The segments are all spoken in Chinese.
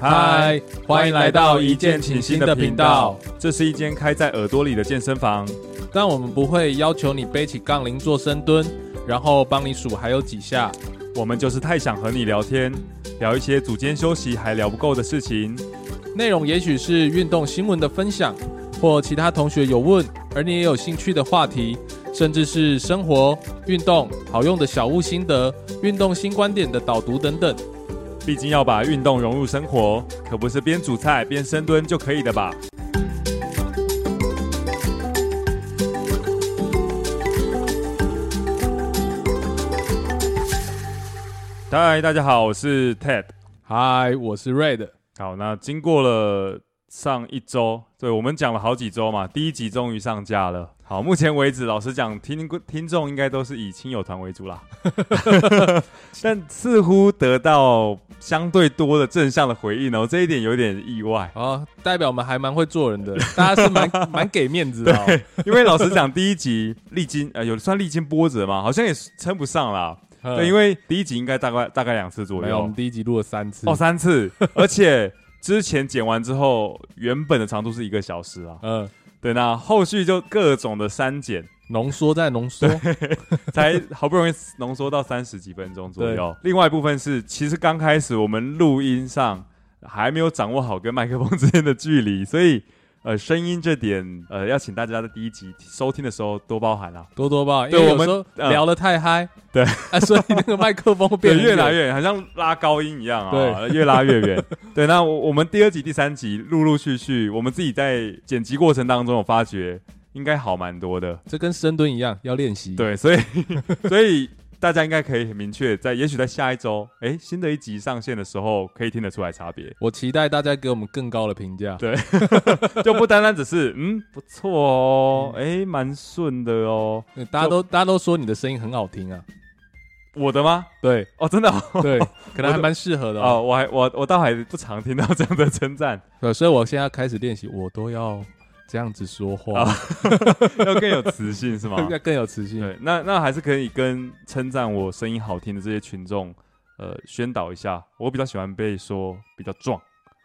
嗨，欢迎来到一键倾心的频道。这是一间开在耳朵里的健身房，但我们不会要求你背起杠铃做深蹲，然后帮你数还有几下。我们就是太想和你聊天，聊一些组间休息还聊不够的事情。内容也许是运动新闻的分享，或其他同学有问而你也有兴趣的话题，甚至是生活、运动好用的小物心得、运动新观点的导读等等。毕竟要把运动融入生活，可不是边煮菜边深蹲就可以的吧？嗨，大家好，我是 Ted。嗨，我是 Red。好，那经过了上一周，对，我们讲了好几周嘛，第一集终于上架了。好，目前为止，老实讲，听听众应该都是以亲友团为主啦，但似乎得到相对多的正向的回应哦，这一点有点意外。哦，代表我们还蛮会做人的，大家是蛮蛮给面子的、因为老实讲，第一集历经呃有算历经波折嘛，好像也称不上啦。对，因为第一集应该大概大概两次左右，我们第一集录了三次。哦，三次，而且之前剪完之后，原本的长度是一个小时啊，嗯。对，那后续就各种的删减、浓缩再浓缩，才好不容易浓缩到三十几分钟左右。另外一部分是，其实刚开始我们录音上还没有掌握好跟麦克风之间的距离，所以。呃，声音这点，呃，要请大家在第一集收听的时候多包涵啊，多多包涵。因为我们聊得太嗨，对，啊，所以那个麦克风会变越来越远，好像拉高音一样啊，对，越拉越远。对，那我我们第二集、第三集陆陆续续，我们自己在剪辑过程当中，有发觉应该好蛮多的。这跟深蹲一样，要练习。对，所以 所以。大家应该可以很明确，在也许在下一周，哎，新的一集上线的时候，可以听得出来差别。我期待大家给我们更高的评价。对，就不单单只是嗯不错哦，哎蛮顺的哦。大家都大家都说你的声音很好听啊。我的吗？对，哦真的哦，对，可能还蛮适合的哦。我还我我倒还不常听到这样的称赞。对，所以我现在开始练习，我都要。这样子说话，啊、要更有磁性是吗？要更有磁性。对，那那还是可以跟称赞我声音好听的这些群众，呃，宣导一下。我比较喜欢被说比较壮。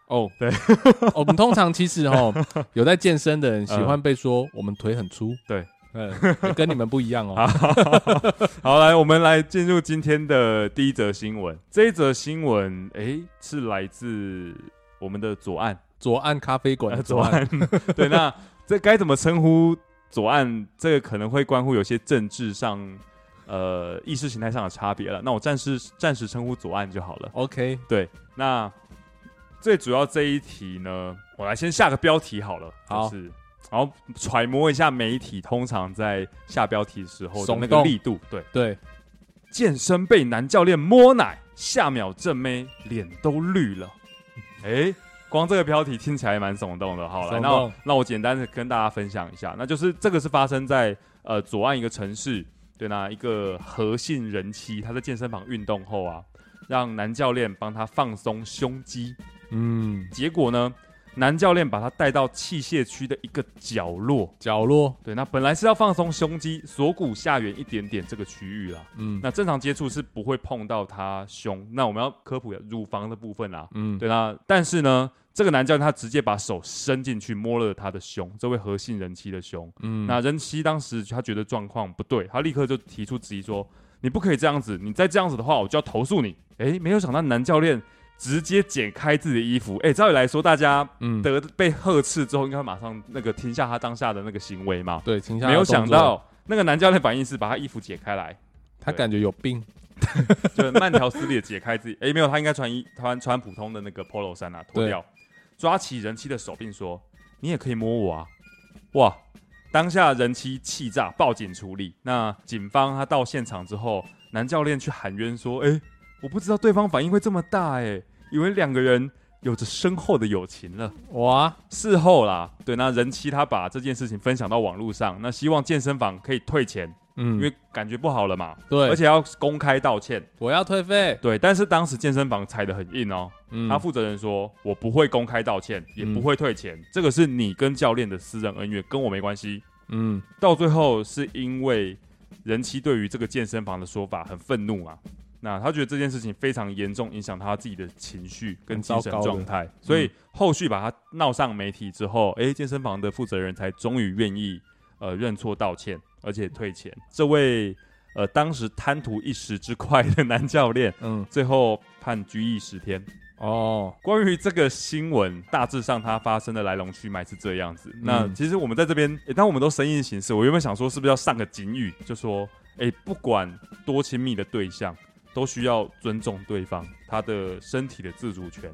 哦，对，我们通常其实哦，有在健身的人喜欢被说我们腿很粗。对，嗯，跟你们不一样哦。好，来，我们来进入今天的第一则新闻。这一则新闻，哎，是来自我们的左岸。左岸咖啡馆的左岸，呃、左岸 对，那这该怎么称呼左岸？这个可能会关乎有些政治上、呃意识形态上的差别了。那我暂时暂时称呼左岸就好了。OK，对，那最主要这一题呢，我来先下个标题好了，好，就是然后揣摩一下媒体通常在下标题的时候的那个力度。对对，健身被男教练摸奶，下秒正妹脸都绿了，哎。光这个标题听起来蛮耸动的，好了，那那我简单的跟大家分享一下，那就是这个是发生在呃左岸一个城市，对，那一个何姓人妻，她在健身房运动后啊，让男教练帮他放松胸肌，嗯，结果呢，男教练把他带到器械区的一个角落，角落，对，那本来是要放松胸肌，锁骨下缘一点点这个区域啦，嗯，那正常接触是不会碰到他胸，那我们要科普乳房的部分啦，嗯，对，那但是呢。这个男教练他直接把手伸进去摸了他的胸，这位何姓人妻的胸。嗯，那人妻当时他觉得状况不对，他立刻就提出质疑说：“你不可以这样子，你再这样子的话，我就要投诉你。”诶，没有想到男教练直接剪开自己的衣服。哎，照理来说，大家得被呵斥之后，应该会马上那个停下他当下的那个行为嘛？对，停下。没有想到那个男教练反应是把他衣服解开来，他感觉有病，就慢条斯理的解开自己。诶，没有，他应该穿衣穿穿普通的那个 polo 衫啊，脱掉。抓起人妻的手，并说：“你也可以摸我啊！”哇！当下人妻气炸，报警处理。那警方他到现场之后，男教练去喊冤说：“哎，我不知道对方反应会这么大，哎，以为两个人有着深厚的友情了。”哇！事后啦，对，那人妻他把这件事情分享到网络上，那希望健身房可以退钱。嗯，因为感觉不好了嘛，对，而且要公开道歉，我要退费，对，但是当时健身房踩得很硬哦，嗯，他负责人说，我不会公开道歉，也不会退钱，嗯，这个是你跟教练的私人恩怨，跟我没关系，嗯，到最后是因为人妻对于这个健身房的说法很愤怒嘛。那他觉得这件事情非常严重，影响他自己的情绪跟精神状态，所以后续把他闹上媒体之后，哎、欸，健身房的负责人才终于愿意呃认错道歉，而且退钱。这位呃当时贪图一时之快的男教练，嗯，最后判拘役十天。哦，关于这个新闻，大致上它发生的来龙去脉是这样子。嗯、那其实我们在这边，欸、当我们都生意形式，我原本想说是不是要上个警语，就说，哎、欸，不管多亲密的对象，都需要尊重对方他的身体的自主权，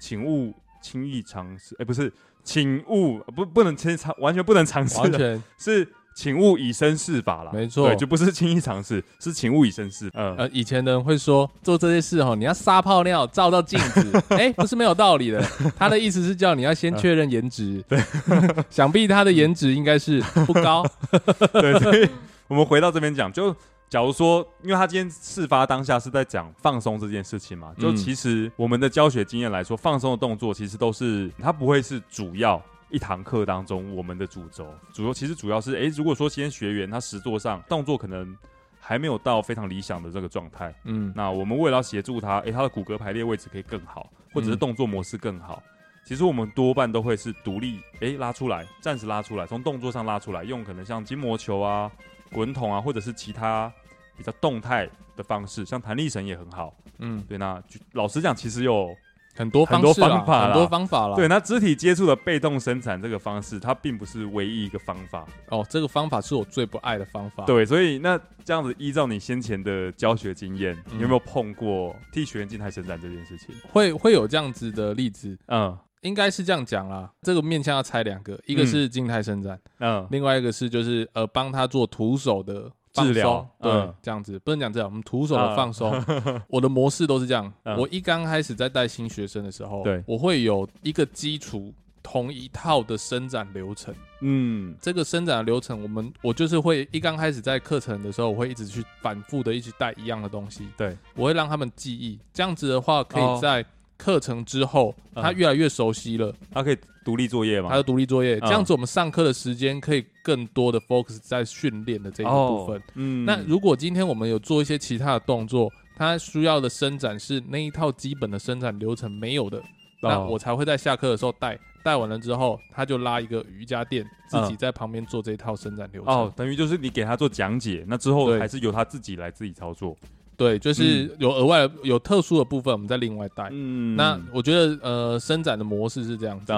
请勿轻易尝试。哎、欸，不是，请勿不不能轻尝，完全不能尝试，完全是。请勿以身试法啦，没错，对，就不是轻易尝试，是请勿以身试。嗯，呃，以前的人会说做这些事哈，你要撒泡尿照照镜子，哎、欸，不是没有道理的。他的意思是叫你要先确认颜值，对，想必他的颜值应该是不高。对，所以我们回到这边讲，就假如说，因为他今天事发当下是在讲放松这件事情嘛，就其实我们的教学经验来说，放松的动作其实都是它不会是主要。一堂课当中，我们的主轴。主轴其实主要是，诶、欸，如果说今天学员他实作上动作可能还没有到非常理想的这个状态，嗯，那我们为了要协助他，诶、欸，他的骨骼排列位置可以更好，或者是动作模式更好，嗯、其实我们多半都会是独立，诶、欸，拉出来，暂时拉出来，从动作上拉出来，用可能像筋膜球啊、滚筒啊，或者是其他比较动态的方式，像弹力绳也很好，嗯，对，那老实讲，其实有。很多很多方法，很多方法了。对，那肢体接触的被动伸展这个方式，它并不是唯一一个方法。哦，这个方法是我最不爱的方法。对，所以那这样子，依照你先前的教学经验，嗯、你有没有碰过替学员静态伸展这件事情？会会有这样子的例子？嗯，应该是这样讲啦。这个面向要拆两个，一个是静态伸展，嗯，另外一个是就是呃帮他做徒手的。治疗对，嗯、这样子不能讲这样，我们徒手的放松，嗯、我的模式都是这样。嗯、我一刚开始在带新学生的时候，对，我会有一个基础同一套的伸展流程。嗯，这个伸展的流程，我们我就是会一刚开始在课程的时候，我会一直去反复的一直带一样的东西。对，我会让他们记忆，这样子的话，可以在课程之后，哦、他越来越熟悉了，他可以。独立作业嘛，还有独立作业，这样子我们上课的时间可以更多的 focus 在训练的这一个部分。嗯，那如果今天我们有做一些其他的动作，他需要的伸展是那一套基本的伸展流程没有的，那我才会在下课的时候带，带完了之后，他就拉一个瑜伽垫，自己在旁边做这一套伸展流程。哦，等于就是你给他做讲解，那之后还是由他自己来自己操作。对，就是有额外的、有特殊的部分，我们再另外带。嗯，那我觉得呃，伸展的模式是这样子。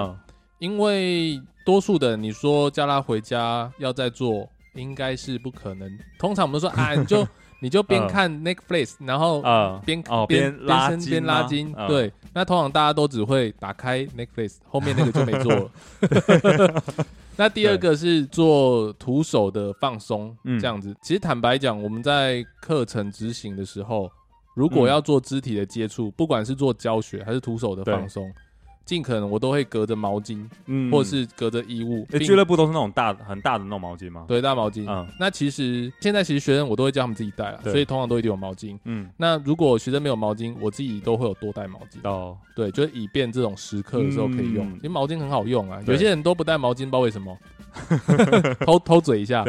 因为多数的你说叫他回家要再做，应该是不可能。通常我们都说啊，你就你就边看 Netflix，然后边边拉伸边拉筋。对，那通常大家都只会打开 Netflix，后面那个就没做了。那第二个是做徒手的放松，这样子。其实坦白讲，我们在课程执行的时候，如果要做肢体的接触，不管是做教学还是徒手的放松。尽可能我都会隔着毛巾，嗯，或者是隔着衣物。俱乐部都是那种大很大的那种毛巾吗？对，大毛巾。嗯，那其实现在其实学生我都会叫他们自己带了，所以通常都一定有毛巾。嗯，那如果学生没有毛巾，我自己都会有多带毛巾。哦，对，就是以便这种时刻的时候可以用。因为毛巾很好用啊，有些人都不带毛巾，不知道为什么，偷偷嘴一下。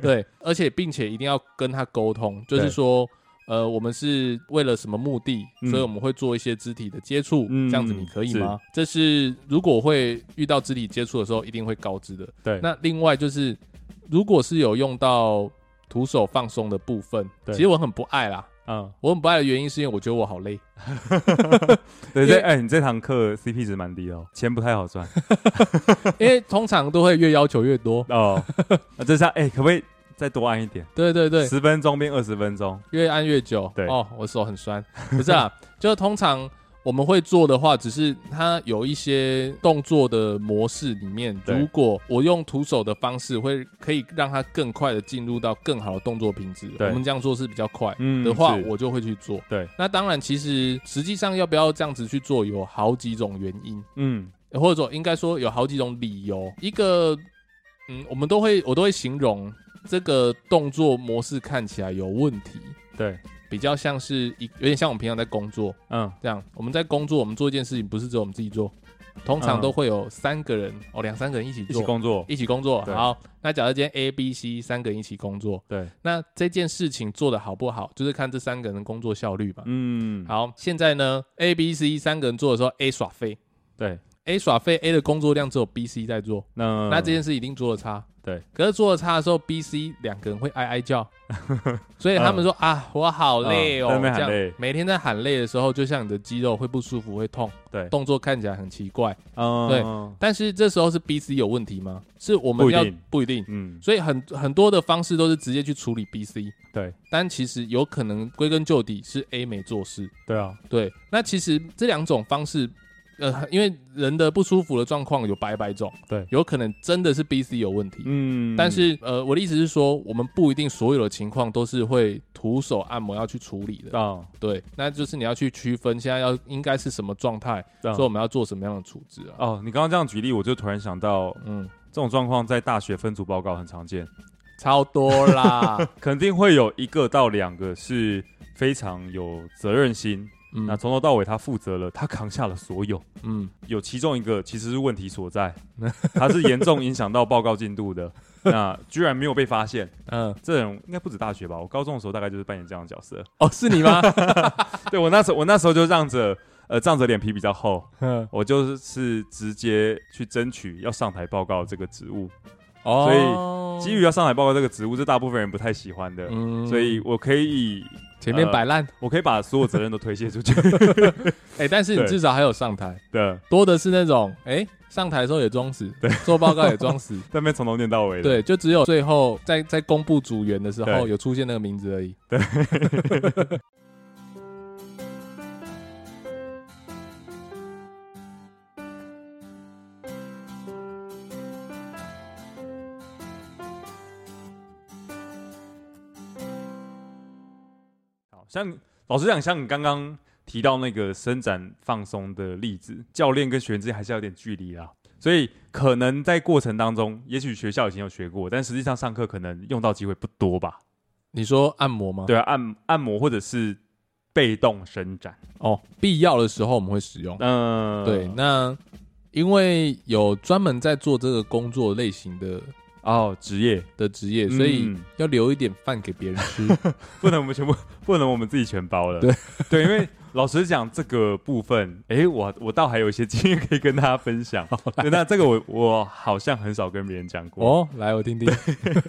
对，而且并且一定要跟他沟通，就是说。呃，我们是为了什么目的？嗯、所以我们会做一些肢体的接触，嗯、这样子你可以吗？是这是如果会遇到肢体接触的时候，一定会告知的。对，那另外就是，如果是有用到徒手放松的部分，对其实我很不爱啦。嗯，我很不爱的原因是因为我觉得我好累。对 对，哎，你这堂课 CP 值蛮低哦，钱不太好赚。因为通常都会越要求越多哦。那这下哎，可不可以？再多按一点，对对对，十分钟变二十分钟，越按越久。对哦，我手很酸，不是啊，就是通常我们会做的话，只是它有一些动作的模式里面，对如果我用徒手的方式，会可以让它更快的进入到更好的动作品质。对我们这样做是比较快的话，嗯、我就会去做。对，那当然，其实实际上要不要这样子去做，有好几种原因。嗯，或者说应该说有好几种理由。一个，嗯，我们都会，我都会形容。这个动作模式看起来有问题，对，比较像是一有点像我们平常在工作，嗯，这样我们在工作，我们做一件事情不是只有我们自己做，通常都会有三个人、嗯、哦，两三个人一起做。一起工作，一起工作。好，那假设今天 A、B、C 三个人一起工作，对，那这件事情做的好不好，就是看这三个人工作效率吧。嗯，好，现在呢，A、B、C 三个人做的时候，A 耍废，对，A 耍废，A 的工作量只有 B、C 在做，那那这件事一定做的差。对，可是做的差的时候，B、C 两个人会哀哀叫，所以他们说、嗯、啊，我好累哦，嗯、这样每天在喊累的时候，就像你的肌肉会不舒服，会痛，对，动作看起来很奇怪，嗯，对。但是这时候是 B、C 有问题吗？是我们要不一定，不一定，嗯。所以很很多的方式都是直接去处理 B、C，对。但其实有可能归根究底是 A 没做事，对啊，对。那其实这两种方式。呃，因为人的不舒服的状况有百百种，对，有可能真的是 B、C 有问题，嗯，但是呃，我的意思是说，我们不一定所有的情况都是会徒手按摩要去处理的，啊、哦，对，那就是你要去区分现在要应该是什么状态，哦、所以我们要做什么样的处置啊？哦，你刚刚这样举例，我就突然想到，嗯，这种状况在大学分组报告很常见，超多啦，肯定会有一个到两个是非常有责任心。嗯、那从头到尾，他负责了，他扛下了所有。嗯，有其中一个其实是问题所在，他是严重影响到报告进度的。那居然没有被发现。嗯，这种应该不止大学吧？我高中的时候大概就是扮演这样的角色。哦，是你吗？对，我那时候，我那时候就让着呃仗着脸皮比较厚，嗯，我就是直接去争取要上台报告这个职务。哦，所以基于要上台报告这个职务，是大部分人不太喜欢的。嗯，所以我可以。前面摆烂、呃，我可以把所有责任都推卸出去。哎、欸，但是你至少还有上台。对，多的是那种，哎、欸，上台的时候也装死，对，做报告也装死，在那边从头念到尾的。对，就只有最后在在公布组员的时候有出现那个名字而已。对。像老实讲，像你刚刚提到那个伸展放松的例子，教练跟学员之间还是有点距离啦，所以可能在过程当中，也许学校已经有学过，但实际上上课可能用到机会不多吧？你说按摩吗？对啊，按按摩或者是被动伸展哦，必要的时候我们会使用。嗯，对，那因为有专门在做这个工作类型的。哦，职业的职业，所以要留一点饭给别人吃，不能我们全部，不能我们自己全包了。对 对，因为老实讲，这个部分，哎、欸，我我倒还有一些经验可以跟大家分享。对，那这个我我好像很少跟别人讲过。哦，来我听听。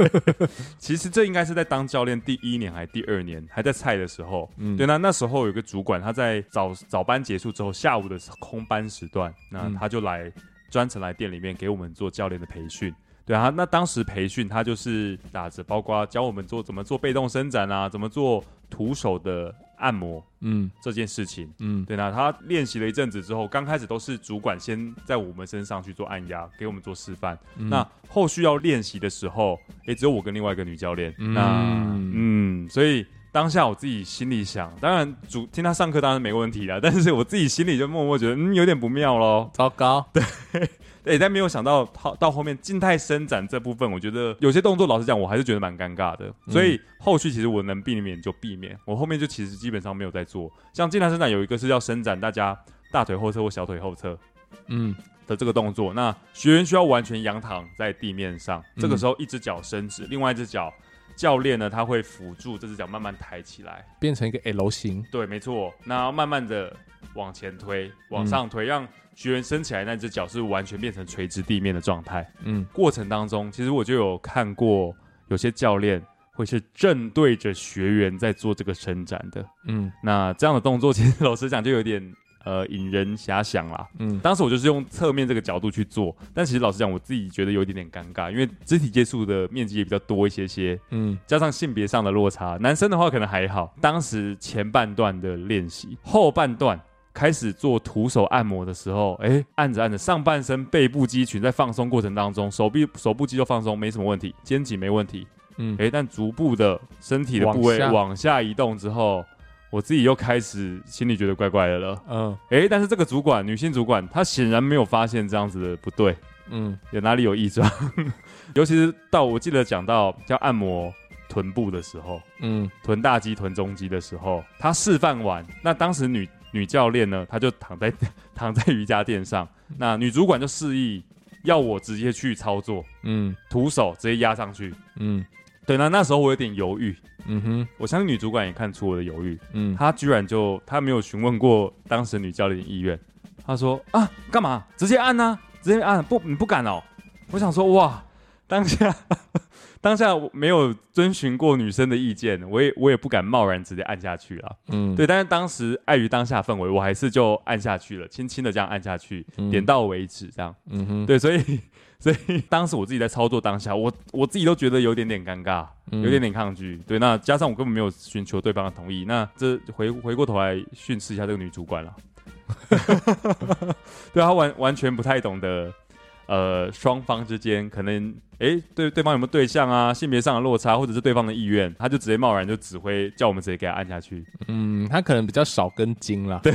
其实这应该是在当教练第一年还是第二年，还在菜的时候。嗯，对，那那时候有个主管，他在早早班结束之后，下午的空班时段，那他就来专程来店里面给我们做教练的培训。对啊，那当时培训他就是打着，包括教我们做怎么做被动伸展啊，怎么做徒手的按摩，嗯，这件事情，嗯，对，那他练习了一阵子之后，刚开始都是主管先在我们身上去做按压，给我们做示范。嗯、那后续要练习的时候，也只有我跟另外一个女教练。嗯那嗯，所以当下我自己心里想，当然主听他上课当然没问题啦，但是我自己心里就默默觉得，嗯，有点不妙喽，糟糕，对。哎，但没有想到到到后面静态伸展这部分，我觉得有些动作，老实讲，我还是觉得蛮尴尬的。所以后续其实我能避免就避免，我后面就其实基本上没有在做。像静态伸展有一个是要伸展大家大腿后侧或小腿后侧，嗯的这个动作。那学员需要完全仰躺在地面上，这个时候一只脚伸直，另外一只脚教练呢他会辅助这只脚慢慢抬起来，变成一个 L 型。对，没错。那慢慢的往前推，往上推，让学员升起来那只脚是完全变成垂直地面的状态。嗯，过程当中，其实我就有看过有些教练会是正对着学员在做这个伸展的。嗯，那这样的动作其实老实讲就有点呃引人遐想啦。嗯，当时我就是用侧面这个角度去做，但其实老实讲我自己觉得有一点点尴尬，因为肢体接触的面积也比较多一些些。嗯，加上性别上的落差，男生的话可能还好。当时前半段的练习，后半段。开始做徒手按摩的时候，哎、欸，按着按着，上半身背部肌群在放松过程当中，手臂、手部肌肉放松没什么问题，肩颈没问题，嗯，哎、欸，但逐步的身体的部位往下移动之后，我自己又开始心里觉得怪怪的了，嗯，哎、欸，但是这个主管，女性主管，她显然没有发现这样子的不对，嗯，有哪里有异状，尤其是到我记得讲到叫按摩臀部的时候，嗯，臀大肌、臀中肌的时候，她示范完，那当时女。女教练呢，她就躺在 躺在瑜伽垫上，那女主管就示意要我直接去操作，嗯，徒手直接压上去，嗯，对，那那时候我有点犹豫，嗯哼，我相信女主管也看出我的犹豫，嗯，她居然就她没有询问过当时女教练的意愿，她说啊，干嘛直接按呢、啊？直接按不？你不敢哦？我想说哇，当下。当下我没有遵循过女生的意见，我也我也不敢贸然直接按下去了。嗯，对，但是当时碍于当下氛围，我还是就按下去了，轻轻的这样按下去，嗯、点到为止，这样。嗯哼，对，所以 所以当时我自己在操作当下，我我自己都觉得有点点尴尬，有点点抗拒。嗯、对，那加上我根本没有寻求对方的同意，那这回回过头来训斥一下这个女主管了。对，她完完全不太懂得。呃，双方之间可能，哎、欸，对对方有没有对象啊？性别上的落差，或者是对方的意愿，他就直接贸然就指挥，叫我们直接给他按下去。嗯，他可能比较少根筋啦。对。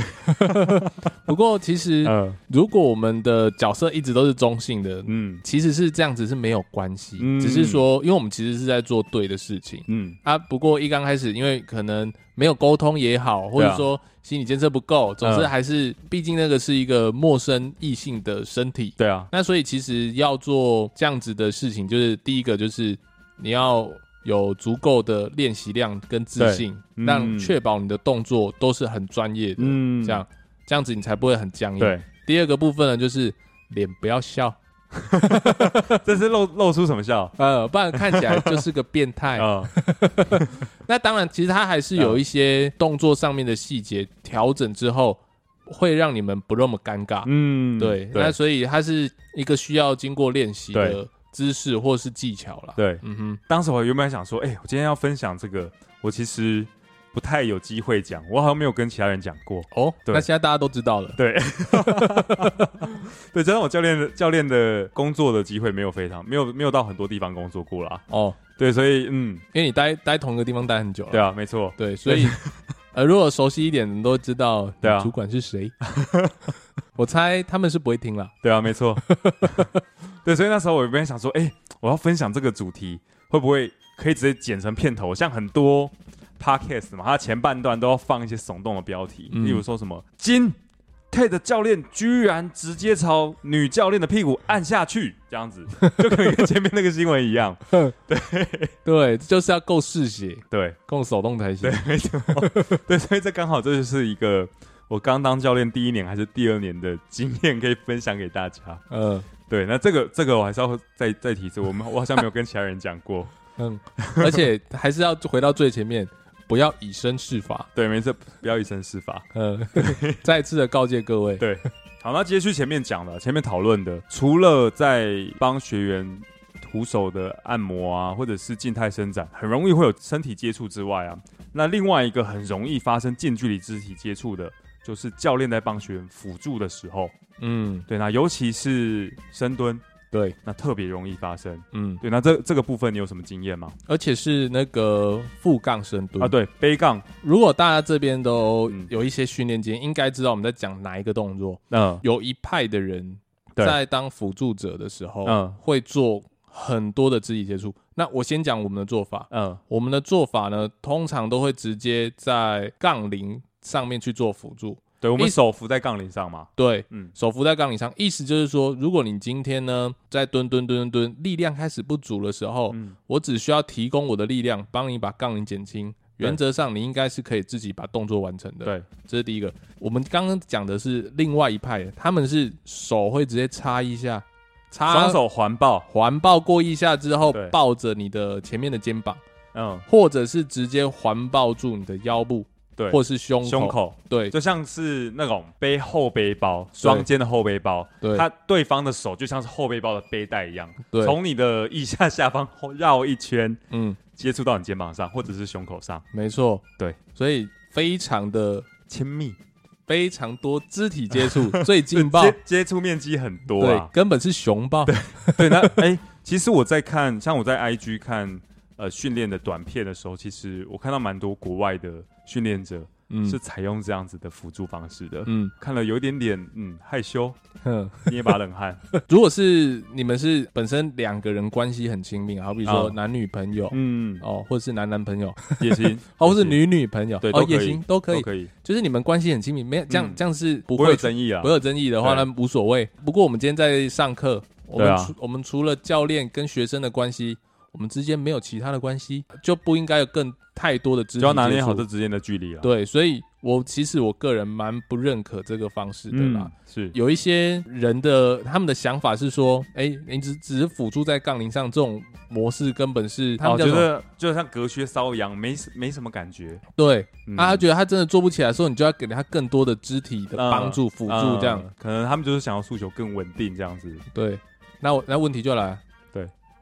不过其实，呃、如果我们的角色一直都是中性的，嗯，其实是这样子是没有关系，嗯、只是说，因为我们其实是在做对的事情，嗯啊。不过一刚开始，因为可能没有沟通也好，或者说。心理建设不够，总之还是，毕竟那个是一个陌生异性的身体。对啊，那所以其实要做这样子的事情，就是第一个就是你要有足够的练习量跟自信，嗯、让确保你的动作都是很专业的。嗯，这样这样子你才不会很僵硬。对，第二个部分呢，就是脸不要笑。这是露露出什么笑？呃，不然看起来就是个变态。啊 那当然，其实他还是有一些动作上面的细节调整之后，会让你们不那么尴尬。嗯，对。对那所以它是一个需要经过练习的姿势或是技巧啦。对，嗯哼。当时我原本想说，哎、欸，我今天要分享这个，我其实。不太有机会讲，我好像没有跟其他人讲过哦。对，那现在大家都知道了。对，对，加上我教练的教练的工作的机会没有非常没有没有到很多地方工作过啦。哦，对，所以嗯，因为你待待同一个地方待很久了。对啊，没错。对，所以 呃，如果熟悉一点，你都知道对啊，主管是谁。我猜他们是不会听了。对啊，没错。对，所以那时候我原本想说，哎，我要分享这个主题，会不会可以直接剪成片头，像很多。Podcast 嘛，它前半段都要放一些耸动的标题，嗯、例如说什么“金 Ted 教练居然直接朝女教练的屁股按下去”这样子，就可以跟前面那个新闻一样。对 对，就是要够嗜血，对，够手动才行。对，没错。对，所以这刚好这就是一个我刚当教练第一年还是第二年的经验，可以分享给大家。嗯、呃，对，那这个这个我还是要再再提示，我们我好像没有跟其他人讲过。嗯，而且还是要回到最前面。不要以身试法，对，没错，不要以身试法。嗯，再次的告诫各位。对，好，那接续前面讲的，前面讨论的，除了在帮学员徒手的按摩啊，或者是静态伸展，很容易会有身体接触之外啊，那另外一个很容易发生近距离肢体接触的，就是教练在帮学员辅助的时候，嗯，对，那尤其是深蹲。对，那特别容易发生。嗯，对，那这这个部分你有什么经验吗？而且是那个负杠深蹲啊，对，背杠。如果大家这边都有一些训练经验，嗯、应该知道我们在讲哪一个动作。嗯，有一派的人在当辅助者的时候，嗯，会做很多的肢体接触。那我先讲我们的做法。嗯，我们的做法呢，通常都会直接在杠铃上面去做辅助。对，我们手扶在杠铃上嘛？对，嗯，手扶在杠铃上，意思就是说，如果你今天呢在蹲蹲蹲蹲蹲，力量开始不足的时候，嗯，我只需要提供我的力量，帮你把杠铃减轻。原则上，你应该是可以自己把动作完成的。对，这是第一个。我们刚刚讲的是另外一派，他们是手会直接插一下，插双手环抱，环抱过一下之后，抱着你的前面的肩膀，嗯，或者是直接环抱住你的腰部。对，或是胸口。胸口，对，就像是那种背后背包，双肩的后背包，对，他对方的手就像是后背包的背带一样，对，从你的腋下下方绕一圈，嗯，接触到你肩膀上或者是胸口上，没错，对，所以非常的亲密，非常多肢体接触，最劲爆，接触面积很多，对，根本是熊抱，对，对，那 哎，其实我在看，像我在 IG 看呃训练的短片的时候，其实我看到蛮多国外的。训练者嗯，是采用这样子的辅助方式的。嗯，看了有一点点嗯害羞，哼，捏把冷汗。如果是你们是本身两个人关系很亲密，好比说男女朋友，嗯哦，或者是男男朋友也行，哦或是女女朋友，对，哦也行，都可以，可以。就是你们关系很亲密，没有这样这样是不会有争议啊，不会有争议的话那无所谓。不过我们今天在上课，我们除我们除了教练跟学生的关系。我们之间没有其他的关系，就不应该有更太多的肢体要拿捏好这之间的距离了。对，所以我其实我个人蛮不认可这个方式的啦。嗯、是有一些人的他们的想法是说，哎、欸，你只只是辅助在杠铃上，这种模式根本是他们觉得就像隔靴搔痒，没没什么感觉。对，嗯、啊，他觉得他真的做不起来的时候，你就要给他更多的肢体的帮助辅、嗯、助，这样、嗯、可能他们就是想要诉求更稳定这样子。对，那我那问题就来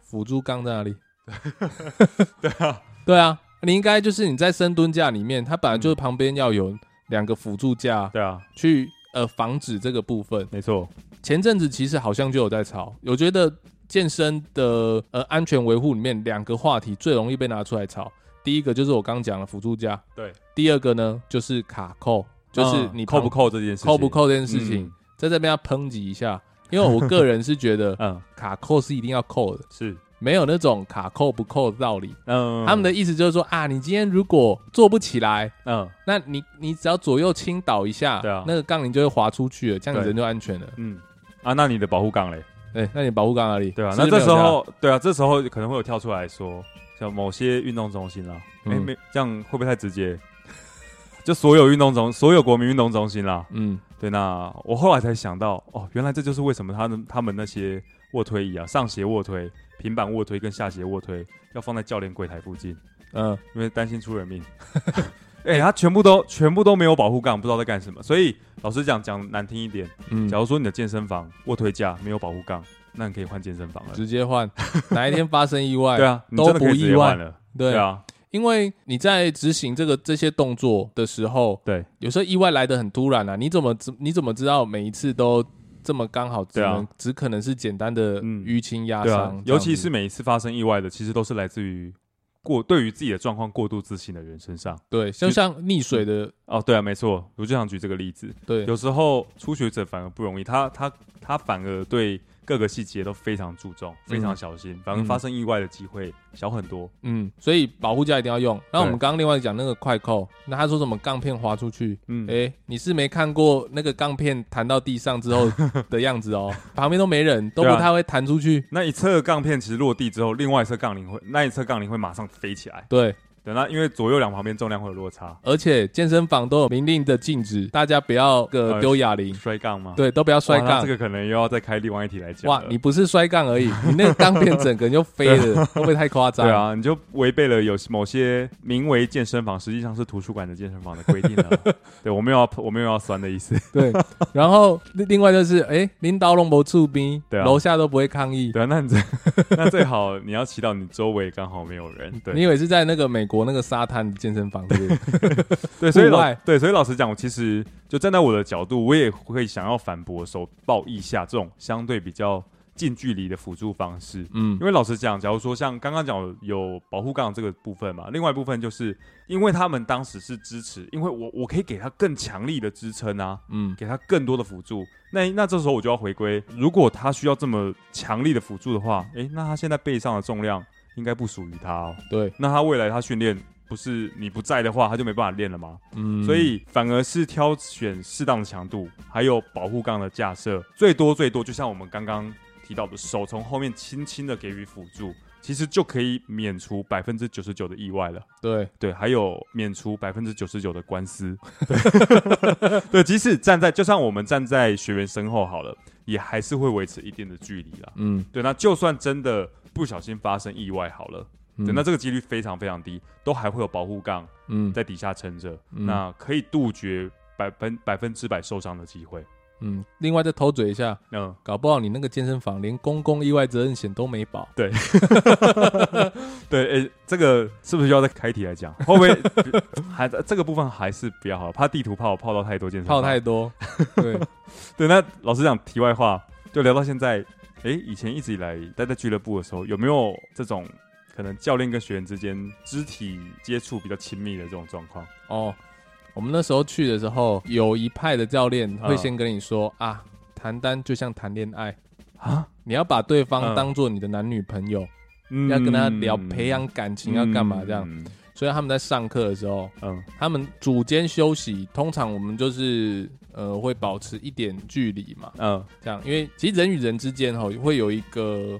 辅助杠在哪里？对啊，对啊，你应该就是你在深蹲架里面，它本来就是旁边要有两个辅助架，对啊，去呃防止这个部分。没错，前阵子其实好像就有在吵，我觉得健身的呃安全维护里面两个话题最容易被拿出来吵。第一个就是我刚讲的辅助架，对。第二个呢就是卡扣，就是你扣不扣这件事情，扣不扣这件事情，在这边要抨击一下，因为我个人是觉得，嗯，卡扣是一定要扣的，是。没有那种卡扣不扣的道理。嗯，他们的意思就是说啊，你今天如果做不起来，嗯，那你你只要左右倾倒一下，对啊，那个杠铃就会滑出去了，这样你人就安全了。嗯，啊，那你的保护杠嘞？哎，那你保护杠哪里？对啊，那这时候，对啊，这时候可能会有跳出来说，像某些运动中心啦，没没这样会不会太直接？就所有运动中，所有国民运动中心啦，嗯，对。那我后来才想到，哦，原来这就是为什么他们他们那些卧推椅啊，上斜卧推。平板卧推跟下斜卧推要放在教练柜台附近，嗯，因为担心出人命。哎、欸，他全部都全部都没有保护杠，不知道在干什么。所以老实讲，讲难听一点，嗯，假如说你的健身房卧推架没有保护杠，那你可以换健身房了，直接换。哪一天发生意外，对啊，都不意外了。对，对啊，因为你在执行这个这些动作的时候，对，有时候意外来的很突然啊，你怎么知你怎么知道每一次都？这么刚好，只能只可能是简单的淤青压伤，尤其是每一次发生意外的，其实都是来自于过对于自己的状况过度自信的人身上。对，就像溺水的哦，对啊，没错，我就想举这个例子。对，有时候初学者反而不容易，他他他反而对。各个细节都非常注重，非常小心，反而发生意外的机会小很多。嗯，所以保护架一定要用。那我们刚刚另外讲那个快扣，那他说什么钢片滑出去？嗯，哎，你是没看过那个钢片弹到地上之后 的样子哦，旁边都没人，都不太会弹出去。那一侧钢片其实落地之后，另外一侧杠铃会，那一侧杠铃会马上飞起来。对。等到，因为左右两旁边重量会有落差，而且健身房都有明令的禁止，大家不要个丢哑铃、摔杠吗？对，都不要摔杠。这个可能又要再开另外一题来讲。哇，你不是摔杠而已，你那个杠片整个人就飞了，会不会太夸张？对啊，你就违背了有某些名为健身房，实际上是图书馆的健身房的规定了。对，我没有要，我没有要酸的意思。对，然后另外就是，哎，领导龙博出兵，对啊，楼下都不会抗议。对啊，那你 那最好你要祈祷你周围刚好没有人。对，你以为是在那个美国那个沙滩？健身房对，对，所以老对，所以老实讲，我其实就站在我的角度，我也会想要反驳手抱一下这种相对比较近距离的辅助方式。嗯，因为老实讲，假如说像刚刚讲有保护杠这个部分嘛，另外一部分就是因为他们当时是支持，因为我我可以给他更强力的支撑啊，嗯，给他更多的辅助。那那这时候我就要回归，如果他需要这么强力的辅助的话，诶，那他现在背上的重量应该不属于他哦。对，那他未来他训练。不是你不在的话，他就没办法练了吗？嗯，所以反而是挑选适当的强度，还有保护杠的架设，最多最多，就像我们刚刚提到的，手从后面轻轻的给予辅助，其实就可以免除百分之九十九的意外了。对对，还有免除百分之九十九的官司。对，对，即使站在，就算我们站在学员身后好了，也还是会维持一定的距离啦。嗯，对，那就算真的不小心发生意外好了。对，那这个几率非常非常低，都还会有保护杠嗯在底下撑着，嗯、那可以杜绝百分百分之百受伤的机会。嗯，另外再偷嘴一下，嗯，搞不好你那个健身房连公共意外责任险都没保。对，对，哎、欸，这个是不是要再开题来讲？会不会 还这个部分还是比较好？怕地图炮泡到太多健身房，炮太多。对，对，那老实讲，题外话，就聊到现在，哎、欸，以前一直以来待在俱乐部的时候，有没有这种？可能教练跟学员之间肢体接触比较亲密的这种状况哦，我们那时候去的时候，有一派的教练会先跟你说、嗯、啊，谈单就像谈恋爱啊，你要把对方当做你的男女朋友，嗯、要跟他聊培养感情，要干嘛这样。嗯、所以他们在上课的时候，嗯，他们组间休息，通常我们就是呃会保持一点距离嘛，嗯，这样，因为其实人与人之间哈会有一个。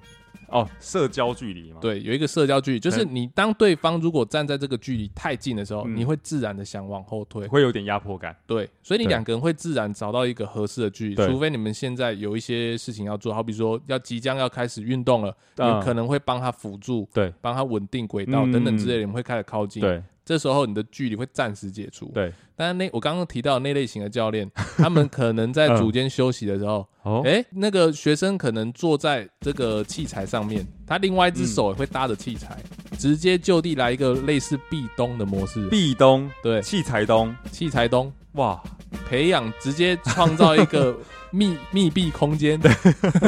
哦，社交距离嘛，对，有一个社交距离，就是你当对方如果站在这个距离太近的时候，嗯、你会自然的想往后退，会有点压迫感。对，所以你两个人会自然找到一个合适的距离，除非你们现在有一些事情要做，好比说要即将要开始运动了，嗯、你可能会帮他辅助，对，帮他稳定轨道等等之类的，你们会开始靠近。对。这时候你的距离会暂时解除。对，但是那我刚刚提到那类型的教练，他们可能在组间休息的时候，哎，那个学生可能坐在这个器材上面，他另外一只手也会搭着器材，直接就地来一个类似壁咚的模式。壁咚，对，器材咚，器材咚，哇，培养直接创造一个 密密闭空间，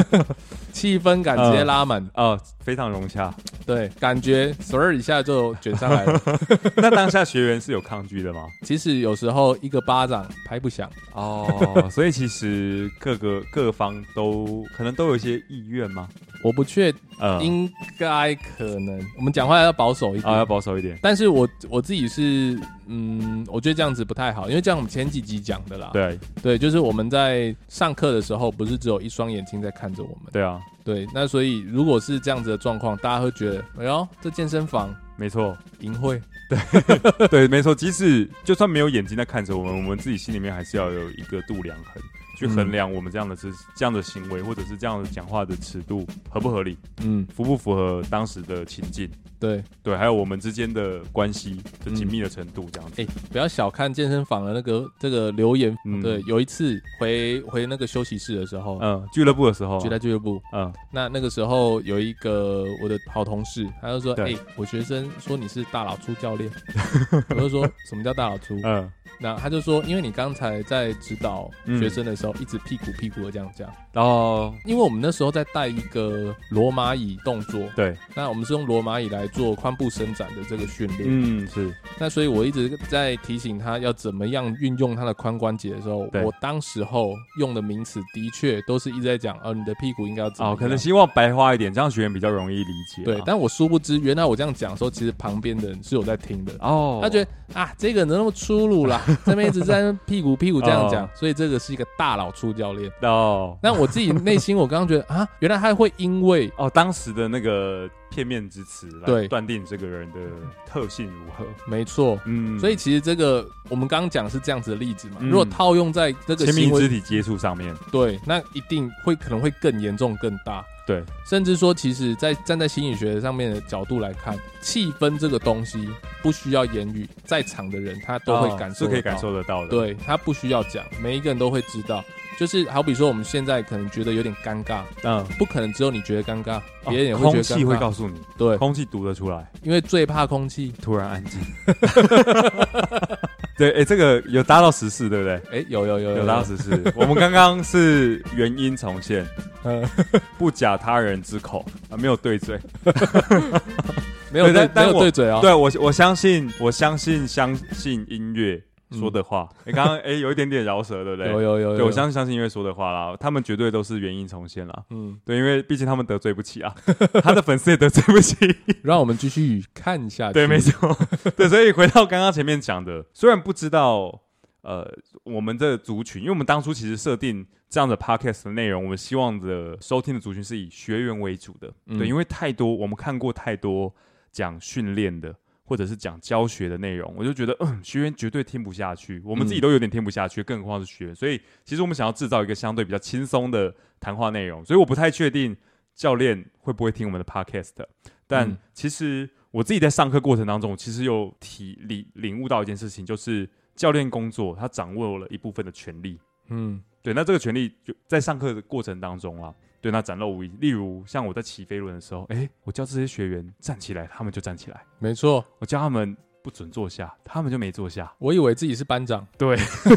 气氛感直接拉满，哦，非常融洽。对，感觉嗖儿一下就卷上来了。那当下学员是有抗拒的吗？其实有时候一个巴掌拍不响哦，所以其实各个各方都可能都有一些意愿吗？我不确，呃，应该可能。我们讲话要保守一点啊，要保守一点。但是我我自己是，嗯，我觉得这样子不太好，因为这样我们前几集讲的啦。对对，就是我们在上课的时候，不是只有一双眼睛在看着我们。对啊。对，那所以如果是这样子的状况，大家会觉得，哎呦，这健身房没错，淫秽，对 对，没错。即使就算没有眼睛在看着我们，我们自己心里面还是要有一个度量衡。去衡量我们这样的是这样的行为，或者是这样的讲话的尺度合不合理？嗯，符不符合当时的情境？对对，还有我们之间的关系的紧密的程度，这样子。哎，不要小看健身房的那个这个留言。对，有一次回回那个休息室的时候，嗯，俱乐部的时候，就在俱乐部，嗯，那那个时候有一个我的好同事，他就说：“哎，我学生说你是大老粗教练。”我就说：“什么叫大老粗？”嗯。那他就说，因为你刚才在指导学生的时候，一直屁股屁股的这样讲，然后因为我们那时候在带一个罗马椅动作，对，那我们是用罗马椅来做髋部伸展的这个训练，嗯，是。那所以我一直在提醒他要怎么样运用他的髋关节的时候，我当时候用的名词的确都是一直在讲，哦，你的屁股应该要怎么，哦，可能希望白话一点，这样学员比较容易理解。对，但我殊不知，原来我这样讲的时候，其实旁边的人是有在听的。哦，他觉得啊，这个人那么粗鲁啦。这边一直在屁股屁股这样讲，所以这个是一个大佬粗教练哦。那我自己内心，我刚刚觉得啊，原来他会因为哦当时的那个片面之词来断定这个人的特性如何。没错，嗯，所以其实这个我们刚刚讲是这样子的例子嘛。如果套用在这个亲密肢体接触上面，对，那一定会可能会更严重更大。对，甚至说，其实，在站在心理学上面的角度来看，气氛这个东西不需要言语，在场的人他都会感受，是可以感受得到的。对，他不需要讲，每一个人都会知道。就是好比说，我们现在可能觉得有点尴尬，嗯，不可能只有你觉得尴尬，别人也会觉得尴尬。空气会告诉你，对，空气读得出来，因为最怕空气突然安静。对，哎，这个有搭到十四，对不对？哎，有有有有搭到十四。我们刚刚是原音重现，不假他人之口啊，没有对嘴，没有对，没有对嘴啊。对我，我相信，我相信，相信音乐。说的话，你刚刚哎有一点点饶舌，对不对？有有有，对，我相信相信因为说的话啦，他们绝对都是原因重现啦。嗯，对，因为毕竟他们得罪不起啊，他的粉丝也得罪不起。让我们继续看下去。对，没错。对，所以回到刚刚前面讲的，虽然不知道呃我们的族群，因为我们当初其实设定这样的 podcast 的内容，我们希望的收听的族群是以学员为主的。嗯、对，因为太多我们看过太多讲训练的。或者是讲教学的内容，我就觉得，嗯，学员绝对听不下去，我们自己都有点听不下去，更何况是学员。所以，其实我们想要制造一个相对比较轻松的谈话内容。所以，我不太确定教练会不会听我们的 podcast。但其实我自己在上课过程当中，其实有体领领悟到一件事情，就是教练工作他掌握了一部分的权力。嗯，对。那这个权利就在上课的过程当中啊。对，那展露无遗。例如，像我在骑飞轮的时候，哎，我教这些学员站起来，他们就站起来。没错，我教他们不准坐下，他们就没坐下。我以为自己是班长。对，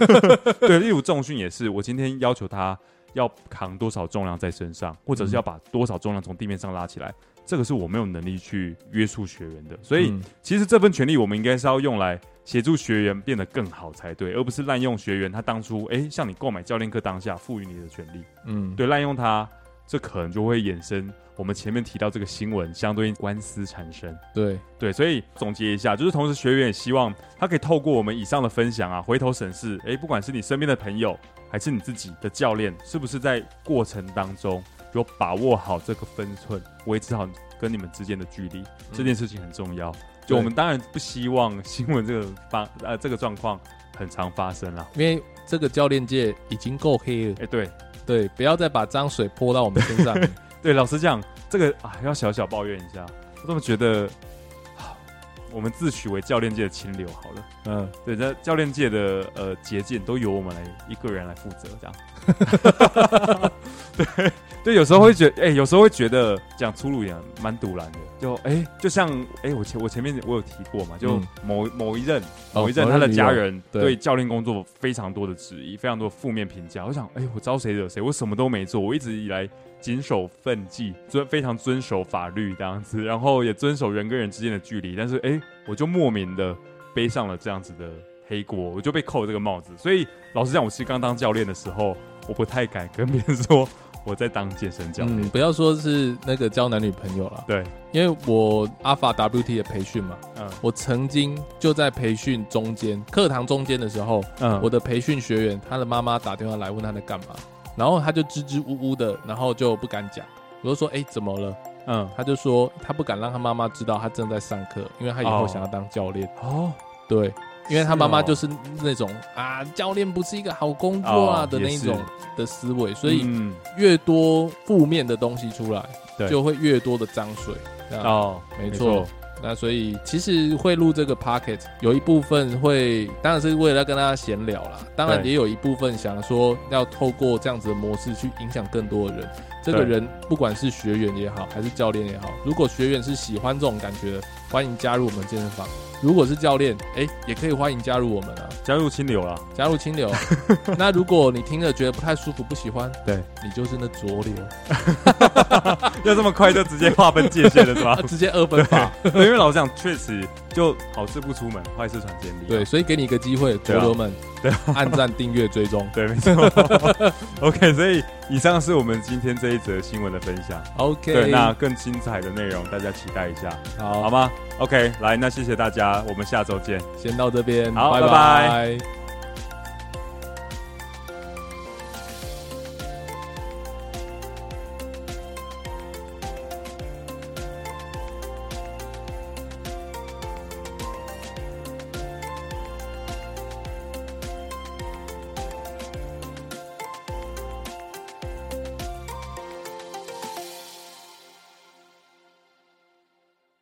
对。例如重训也是，我今天要求他要扛多少重量在身上，或者是要把多少重量从地面上拉起来，这个是我没有能力去约束学员的。所以，嗯、其实这份权利，我们应该是要用来协助学员变得更好才对，而不是滥用学员他当初哎向你购买教练课当下赋予你的权利。嗯，对，滥用他，这可能就会衍生我们前面提到这个新闻相对应官司产生。对对，所以总结一下，就是同时学员也希望他可以透过我们以上的分享啊，回头审视，哎，不管是你身边的朋友还是你自己的教练，是不是在过程当中有把握好这个分寸，维持好跟你们之间的距离，这件事情很重要。就我们当然不希望新闻这个发呃这个状况很常发生了，因为这个教练界已经够黑了。哎、欸，对对，不要再把脏水泼到我们身上。对，老实讲，这个啊要小小抱怨一下，我怎么觉得，我们自诩为教练界的清流好了。嗯，对，这教练界的呃捷径都由我们来一个人来负责，这样。对。对，有时候会觉得，哎、欸，有时候会觉得讲粗鲁一点，蛮堵然的。就，哎、欸，就像，哎、欸，我前我前面我有提过嘛，就某某一任某一任他的家人对教练工作非常多的质疑，非常多负面评价。我想，哎、欸，我招谁惹谁？我什么都没做，我一直以来谨守分纪，遵非常遵守法律这样子，然后也遵守人跟人之间的距离。但是，哎、欸，我就莫名的背上了这样子的黑锅，我就被扣这个帽子。所以，老实讲，我其实刚当教练的时候，我不太敢跟别人说。我在当健身教练，嗯，不要说是那个交男女朋友了，对，因为我 Alpha WT 的培训嘛，嗯，我曾经就在培训中间，课堂中间的时候，嗯，我的培训学员他的妈妈打电话来问他在干嘛，然后他就支支吾吾的，然后就不敢讲，我就说，哎、欸，怎么了？嗯，他就说他不敢让他妈妈知道他正在上课，因为他以后想要当教练。哦，对。因为他妈妈就是那种、哦、啊，教练不是一个好工作啊的那一种的思维，所以越多负面的东西出来，对，就会越多的脏水。哦，没错。那所以其实会录这个 Podcast 有一部分会，当然是为了要跟大家闲聊啦。当然也有一部分想说要透过这样子的模式去影响更多的人。这个人不管是学员也好，还是教练也好，如果学员是喜欢这种感觉的，欢迎加入我们健身房。如果是教练，哎，也可以欢迎加入我们啊，加入清流啊，加入清流。那如果你听了觉得不太舒服、不喜欢，对，你就是那浊流。要这么快就直接划分界限了是吧？直接二分法。因为老实讲，确实就好事不出门，坏事传千里。对，所以给你一个机会，浊流们，对，按赞、订阅、追踪。对，没错。OK，所以以上是我们今天这一则新闻的分享。OK，对，那更精彩的内容大家期待一下，好，好吗？OK，来，那谢谢大家，我们下周见，先到这边，好，拜拜。拜拜。